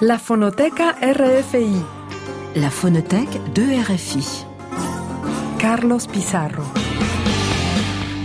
La Fonoteca RFI. La Phonothèque de RFI. Carlos Pizarro.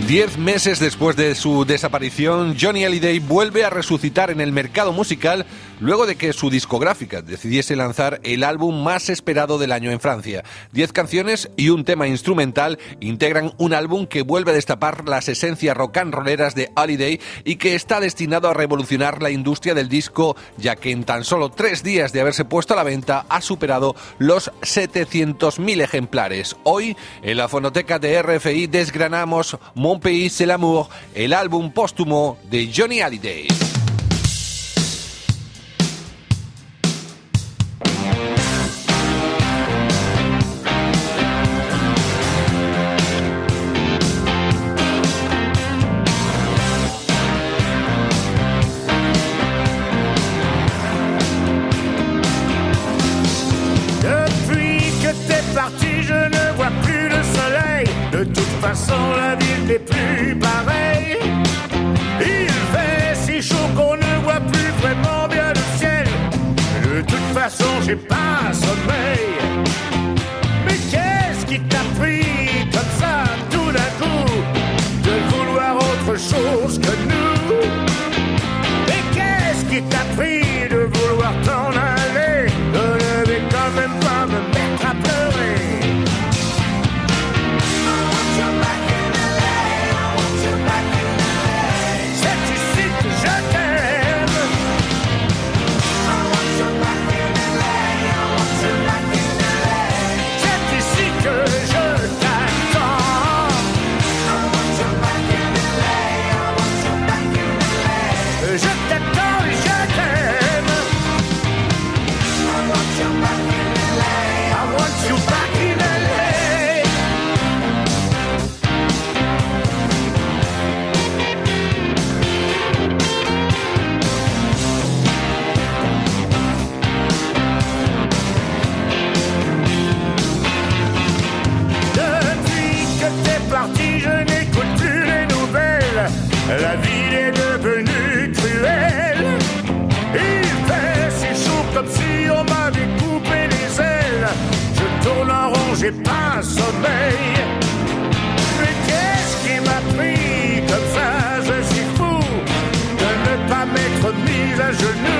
Diez meses después de su desaparición, Johnny Hallyday vuelve a resucitar en el mercado musical luego de que su discográfica decidiese lanzar el álbum más esperado del año en Francia. Diez canciones y un tema instrumental integran un álbum que vuelve a destapar las esencias rock and rolleras de Hallyday y que está destinado a revolucionar la industria del disco, ya que en tan solo tres días de haberse puesto a la venta ha superado los 700.000 ejemplares. Hoy, en la fonoteca de RFI, desgranamos Mon Pays c'est l'amour, el álbum póstumo de Johnny Hallyday. il you genoux.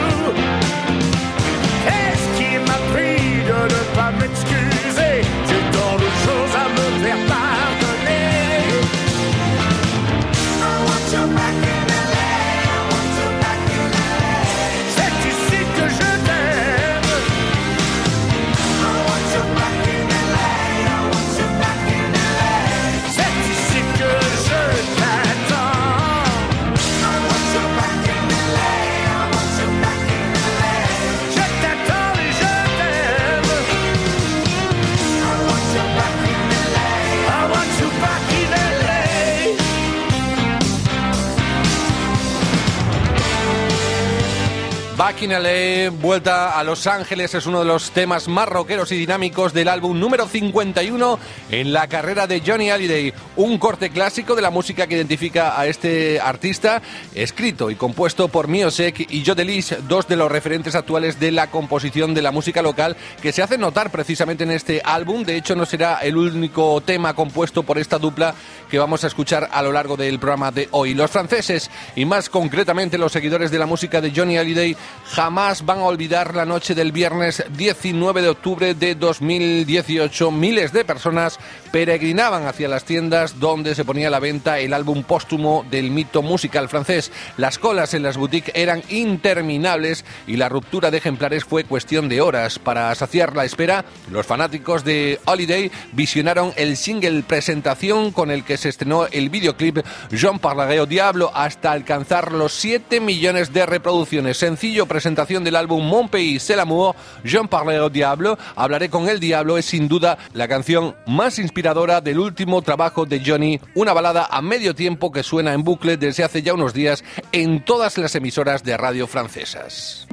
LA, vuelta a Los Ángeles, es uno de los temas más rockeros y dinámicos del álbum número 51 en la carrera de Johnny Hallyday. Un corte clásico de la música que identifica a este artista, escrito y compuesto por Miosek y Joe Delis, dos de los referentes actuales de la composición de la música local que se hace notar precisamente en este álbum. De hecho, no será el único tema compuesto por esta dupla que vamos a escuchar a lo largo del programa de hoy. Los franceses y más concretamente los seguidores de la música de Johnny Hallyday jamás van a olvidar la noche del viernes 19 de octubre de 2018. Miles de personas peregrinaban hacia las tiendas donde se ponía a la venta el álbum póstumo del mito musical francés. Las colas en las boutiques eran interminables y la ruptura de ejemplares fue cuestión de horas. Para saciar la espera, los fanáticos de Holiday visionaron el single presentación con el que se estrenó el videoclip Jean Parlerai au Diablo hasta alcanzar los 7 millones de reproducciones. Sencillo presentación del álbum Mon Pays c'est l'amour, Jean Parlerai au Diablo. Hablaré con el diablo es sin duda la canción más inspiradora del último trabajo de Johnny, una balada a medio tiempo que suena en bucle desde hace ya unos días en todas las emisoras de radio francesas.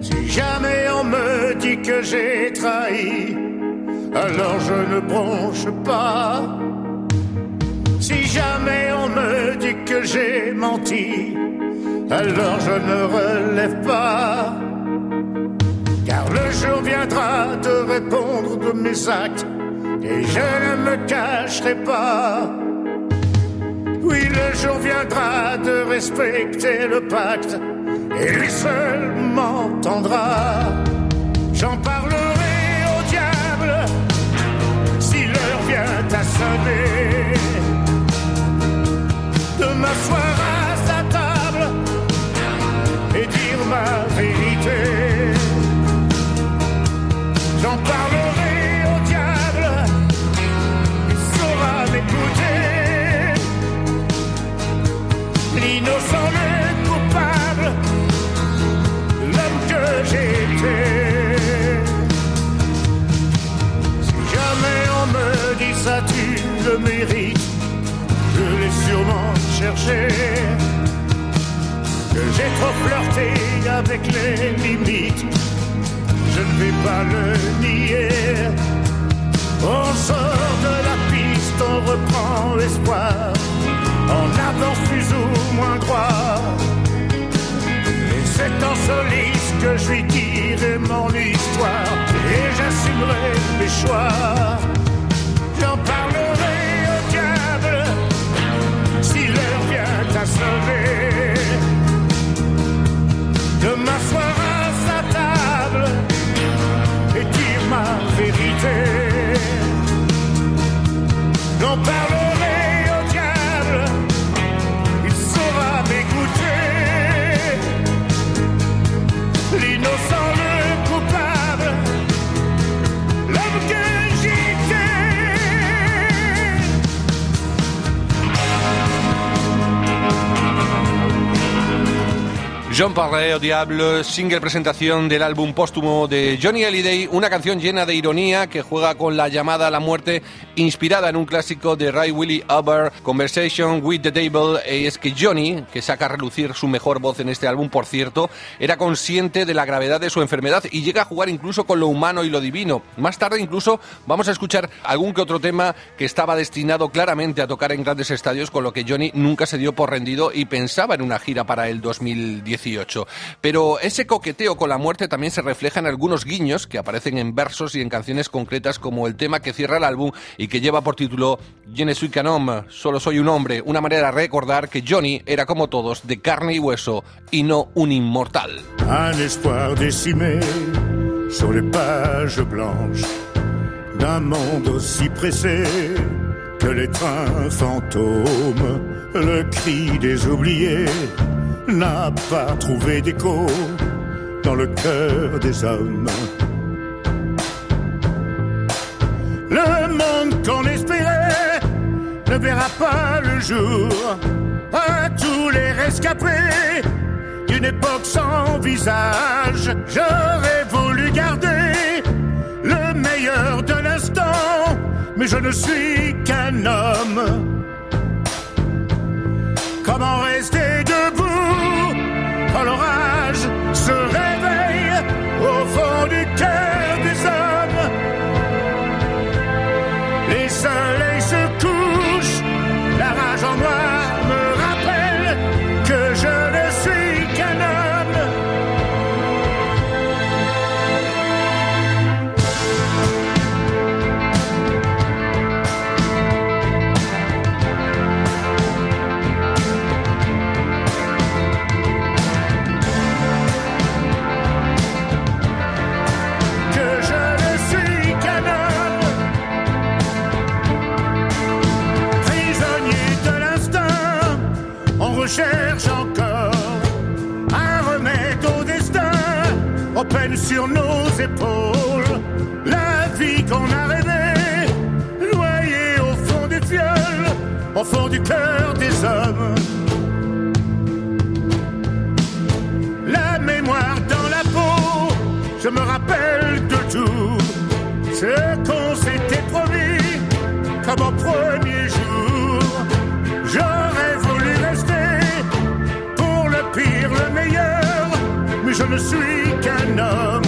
Si jamais on me dit que j'ai trahi, alors je ne bronche pas. Si jamais on me dit que j'ai menti, alors je ne relève pas. Car le jour viendra de répondre de mes actes et je ne me cacherai pas. Oui, le jour viendra de respecter le pacte et lui seul m'entendra. Choix. John Parlé o Diablo, single presentación del álbum póstumo de Johnny Hallyday, una canción llena de ironía que juega con la llamada a la muerte, inspirada en un clásico de Ray Willie Hubbard, Conversation with the Devil. Y es que Johnny, que saca a relucir su mejor voz en este álbum, por cierto, era consciente de la gravedad de su enfermedad y llega a jugar incluso con lo humano y lo divino. Más tarde incluso vamos a escuchar algún que otro tema que estaba destinado claramente a tocar en grandes estadios, con lo que Johnny nunca se dio por rendido y pensaba en una gira para el 2018. Pero ese coqueteo con la muerte también se refleja en algunos guiños que aparecen en versos y en canciones concretas como el tema que cierra el álbum y que lleva por título Je ne suis qu'un homme, solo soy un hombre, una manera de recordar que Johnny era como todos, de carne y hueso y no un inmortal. un espoir décimé sur les pages blanches d'un monde aussi pressé que les trains fantômes. Le cri des oubliés n'a pas trouvé d'écho dans le cœur des hommes. Le monde qu'on espérait ne verra pas le jour. À tous les rescapés d'une époque sans visage, j'aurais voulu garder le meilleur de l'instant, mais je ne suis qu'un homme. Comment rester je ne suis qu'un homme.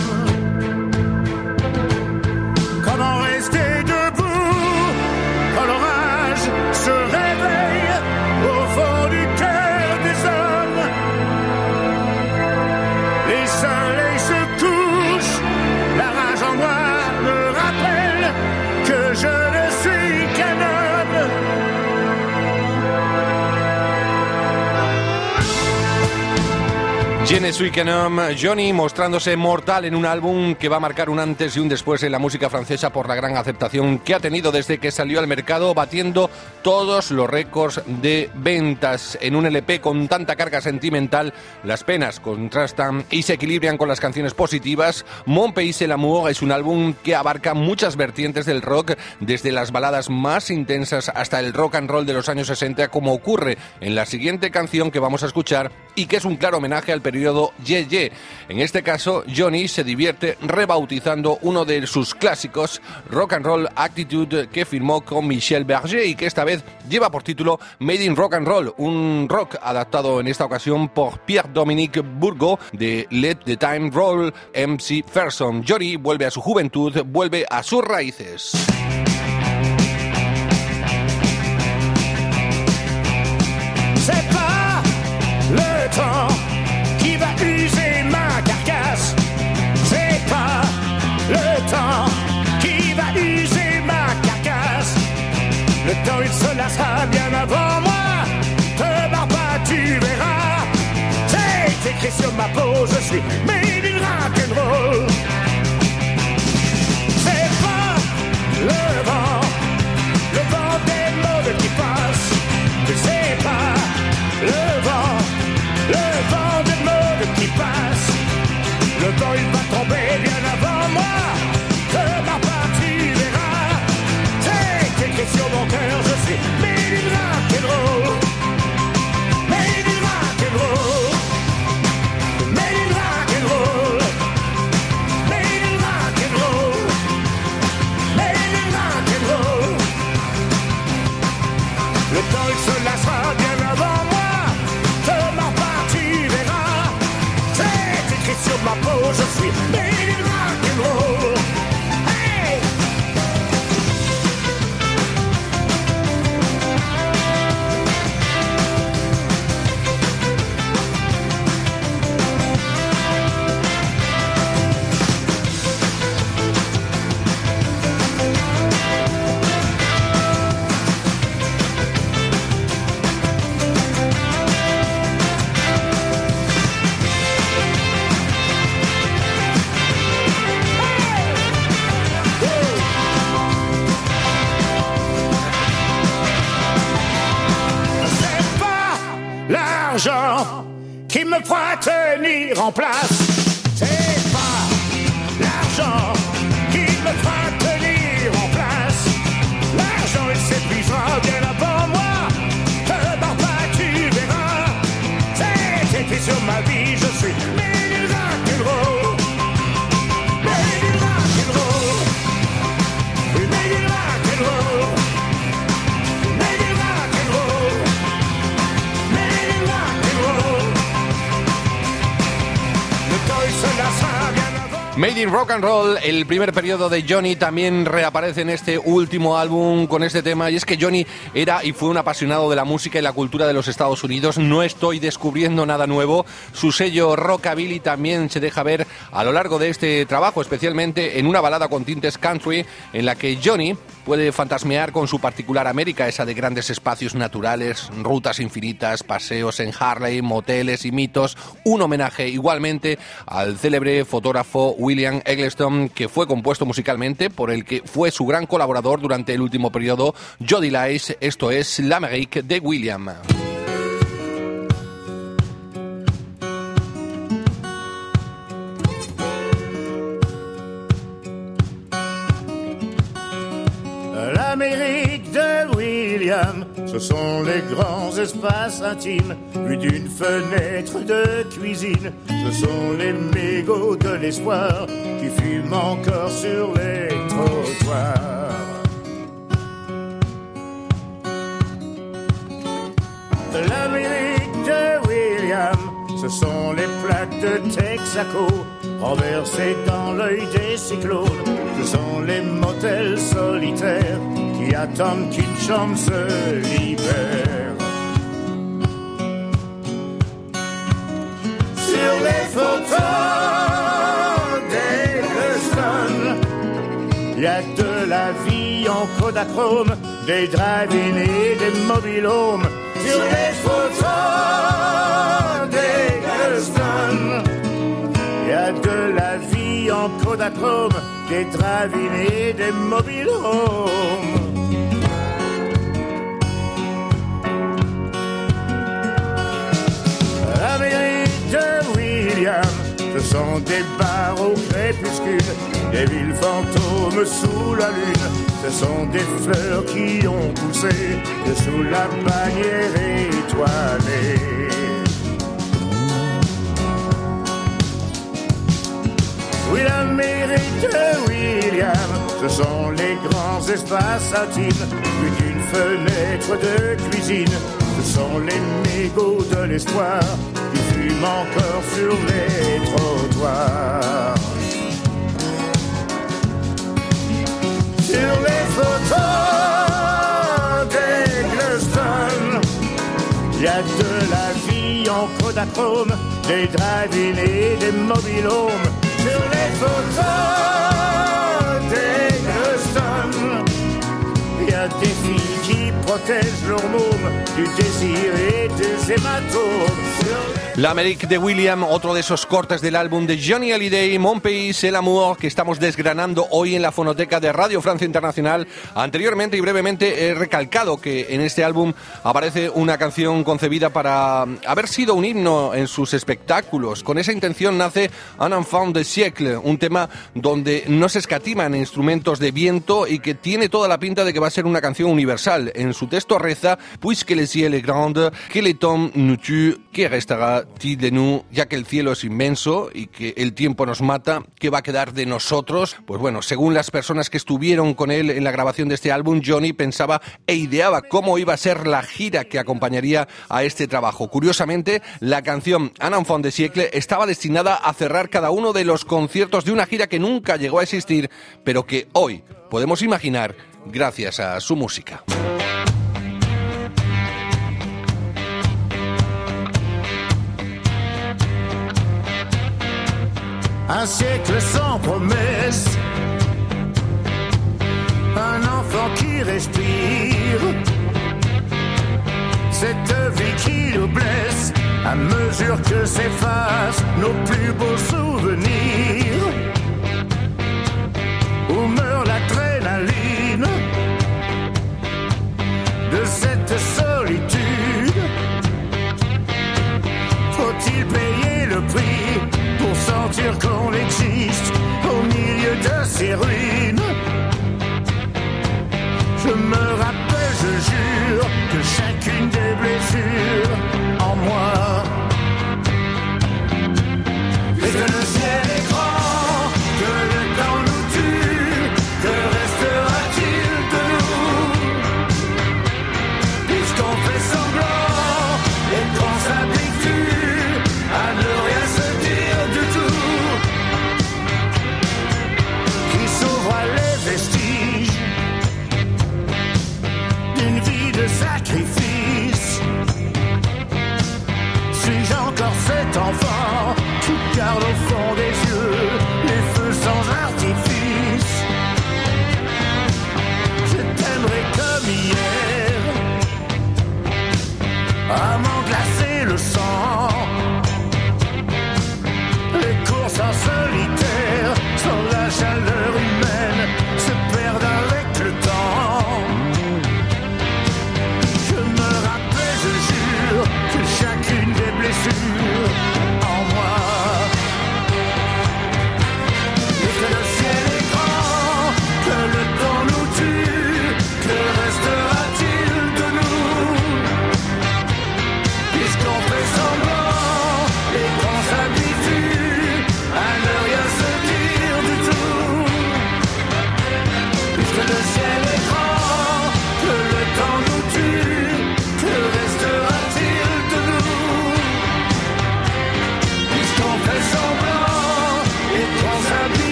Je suis Johnny mostrándose mortal en un álbum que va a marcar un antes y un después en la música francesa por la gran aceptación que ha tenido desde que salió al mercado, batiendo todos los récords de ventas. En un LP con tanta carga sentimental, las penas contrastan y se equilibran con las canciones positivas. Mon Pays et l'amour es un álbum que abarca muchas vertientes del rock, desde las baladas más intensas hasta el rock and roll de los años 60, como ocurre en la siguiente canción que vamos a escuchar y que es un claro homenaje al periodo Ye Ye. En este caso, Johnny se divierte rebautizando uno de sus clásicos, Rock and Roll Attitude, que firmó con Michel Berger y que esta vez lleva por título Made in Rock and Roll, un rock adaptado en esta ocasión por Pierre-Dominique Bourgo de Let the Time Roll MC Ferson. Johnny vuelve a su juventud, vuelve a sus raíces. Avant moi. Te barre pas, tu verras. C'est écrit sur ma peau, je suis sur ma vie, Made in Rock and Roll, el primer periodo de Johnny también reaparece en este último álbum con este tema y es que Johnny era y fue un apasionado de la música y la cultura de los Estados Unidos. No estoy descubriendo nada nuevo. Su sello rockabilly también se deja ver a lo largo de este trabajo, especialmente en una balada con tintes country en la que Johnny puede fantasmear con su particular América, esa de grandes espacios naturales, rutas infinitas, paseos en Harley, moteles y mitos, un homenaje igualmente al célebre fotógrafo William Eggleston, que fue compuesto musicalmente por el que fue su gran colaborador durante el último periodo, Jody Lice, esto es L'Amérique de William. L'Amérique de William, ce sont les grands espaces intimes, plus d'une fenêtre de cuisine. Ce sont les mégots de l'espoir qui fument encore sur les trottoirs. L'Amérique de William, ce sont les plaques de Texaco renversées dans l'œil des cyclones. Ce sont les motels solitaires qui attendent qu'une chambre se libère. En Kodachrome, des drive-in et des mobilhomes. sur les photos d'Eggleston. Il y a de la vie en Kodachrome, des drive-in et des mobile homes. La mairie de William, ce sont des bars au crépuscule, des villes fantômes sous la lune, ce sont des fleurs qui ont poussé sous la bannière étoilée. Oui, la mairie de William, ce sont les grands espaces intimes, plus d'une fenêtre de cuisine. Ce sont les mégots de l'espoir qui fument encore sur les trottoirs. Sur les photos d'Eggleston, il y a de la vie en Kodachrome, des drive-in et des mobile homes. Sur les photos d'Eggleston, il y a des filles qui protègent leur môme du désir et des hématomes. La Amérique de William, otro de esos cortes del álbum de Johnny Hallyday, Mon Pays, El Amour, que estamos desgranando hoy en la fonoteca de Radio Francia Internacional. Anteriormente y brevemente he recalcado que en este álbum aparece una canción concebida para haber sido un himno en sus espectáculos. Con esa intención nace Un enfant de siècle, un tema donde no se escatiman instrumentos de viento y que tiene toda la pinta de que va a ser una canción universal. En su texto reza, puisque le ciel est grand, que le temps nous tue, que ti de nous, ya que el cielo es inmenso y que el tiempo nos mata, ¿qué va a quedar de nosotros? Pues bueno, según las personas que estuvieron con él en la grabación de este álbum, Johnny pensaba e ideaba cómo iba a ser la gira que acompañaría a este trabajo. Curiosamente, la canción Un enfant de estaba destinada a cerrar cada uno de los conciertos de una gira que nunca llegó a existir, pero que hoy podemos imaginar gracias a su música. Un siècle sans promesse, un enfant qui respire, cette vie qui nous blesse. À mesure que s'effacent nos plus beaux souvenirs. Où meurt l'adrénaline sentir qu'on existe au milieu de ces ruines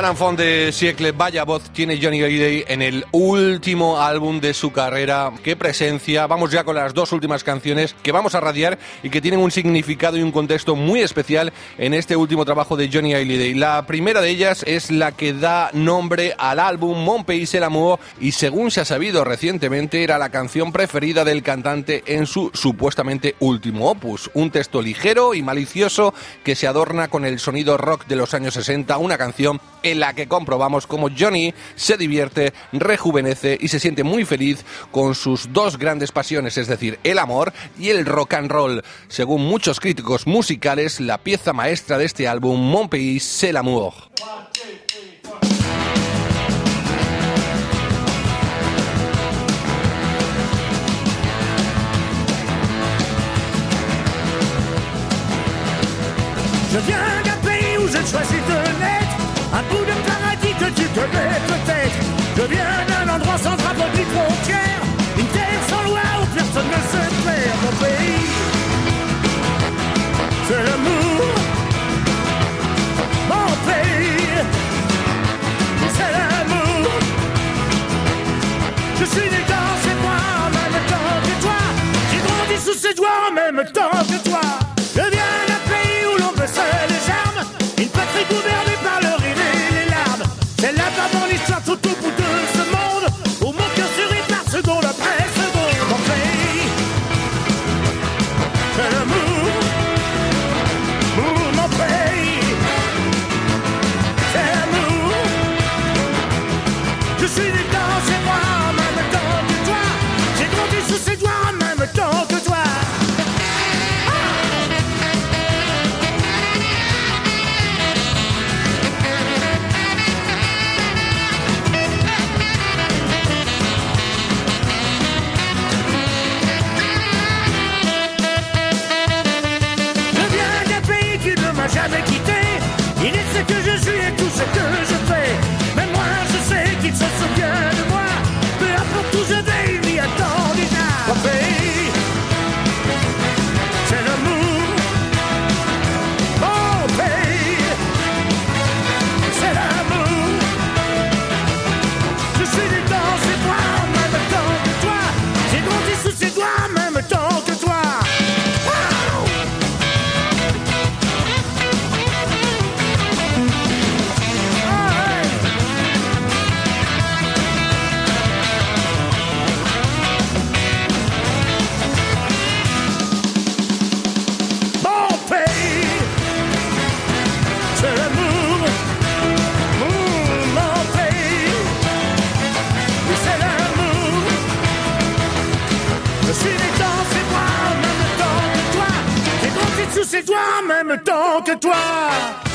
Un enfant de siècle, vaya voz tiene Johnny Hallyday en el último álbum de su carrera. Qué presencia. Vamos ya con las dos últimas canciones que vamos a radiar y que tienen un significado y un contexto muy especial en este último trabajo de Johnny Hallyday. La primera de ellas es la que da nombre al álbum Mon Pays el Amour y según se ha sabido recientemente era la canción preferida del cantante en su supuestamente último opus. Un texto ligero y malicioso que se adorna con el sonido rock de los años 60, una canción en la que comprobamos cómo Johnny se divierte, rejuvenece y se siente muy feliz con sus dos grandes pasiones, es decir, el amor y el rock and roll. Según muchos críticos musicales, la pieza maestra de este álbum, Mon Pays, c'est l'amour. Je toi.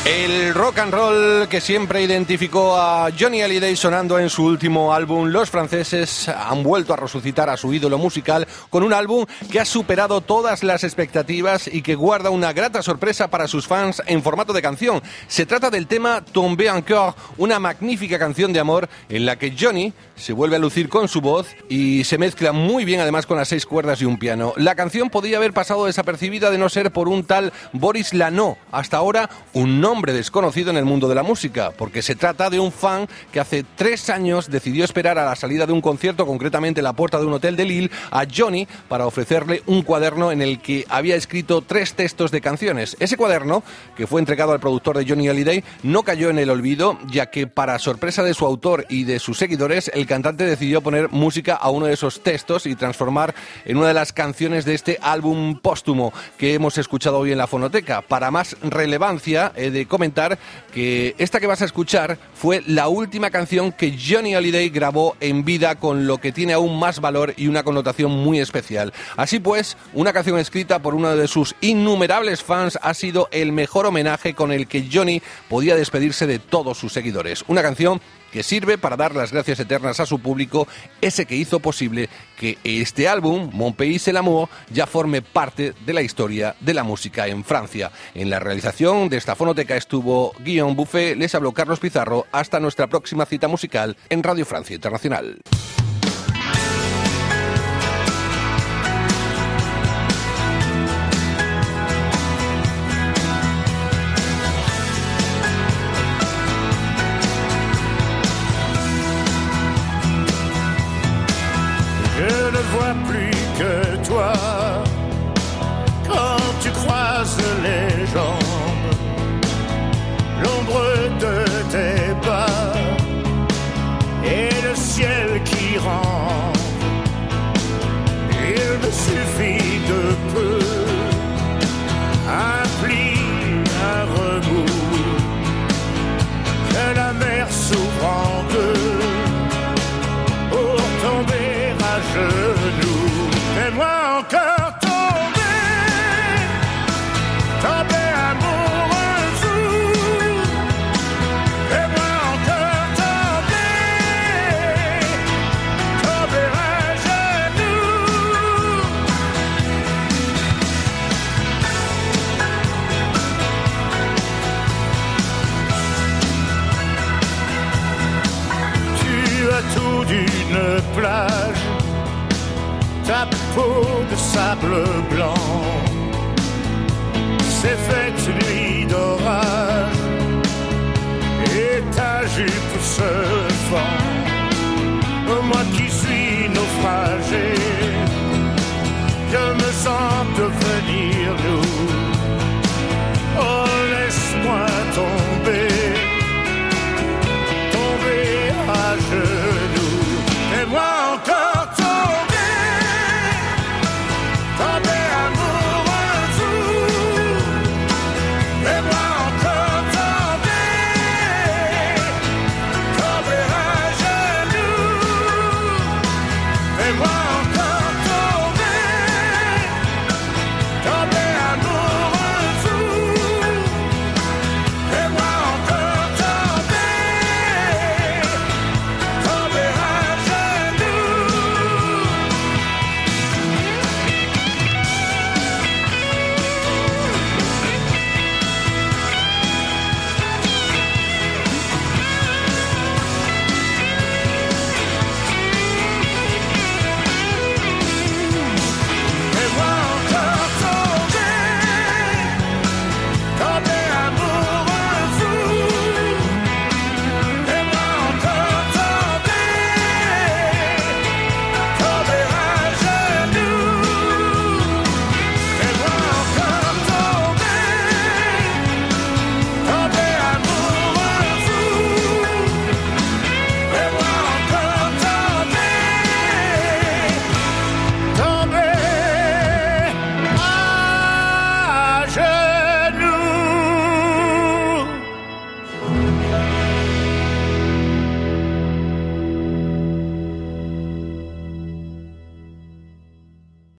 El rock and roll que siempre identificó a Johnny Hallyday sonando en su último álbum, los franceses han vuelto a resucitar a su ídolo musical con un álbum que ha superado todas las expectativas y que guarda una grata sorpresa para sus fans en formato de canción. Se trata del tema Tomber encore, una magnífica canción de amor en la que Johnny se vuelve a lucir con su voz y se mezcla muy bien además con las seis cuerdas y un piano. La canción podía haber pasado desapercibida de no ser por un tal Boris Lano, hasta ahora un nombre desconocido en el mundo de la música, porque se trata de un fan que hace tres años decidió esperar a la salida de un concierto, concretamente en la puerta de un hotel de Lille, a Johnny para ofrecerle un cuaderno en el que había escrito tres textos de canciones. Ese cuaderno, que fue entregado al productor de Johnny Hallyday, no cayó en el olvido, ya que para sorpresa de su autor y de sus seguidores, el cantante decidió poner música a uno de esos textos y transformar en una de las canciones de este álbum póstumo que hemos escuchado hoy en la fonoteca. Para más relevancia, he de comentar que esta que vas a escuchar fue la última canción que Johnny Hallyday grabó en vida con lo que tiene aún más valor y una connotación muy especial. Así pues, una canción escrita por uno de sus innumerables fans ha sido el mejor homenaje con el que Johnny podía despedirse de todos sus seguidores. Una canción que sirve para dar las gracias eternas a su público, ese que hizo posible que este álbum, Mon Pays el Amour, ya forme parte de la historia de la música en Francia. En la realización de esta fonoteca estuvo Guillaume Buffet, les habló Carlos Pizarro, hasta nuestra próxima cita musical en Radio Francia Internacional. blanc. C'est fait nuit d'orage et ta jupe se fend. Moi qui suis naufragé.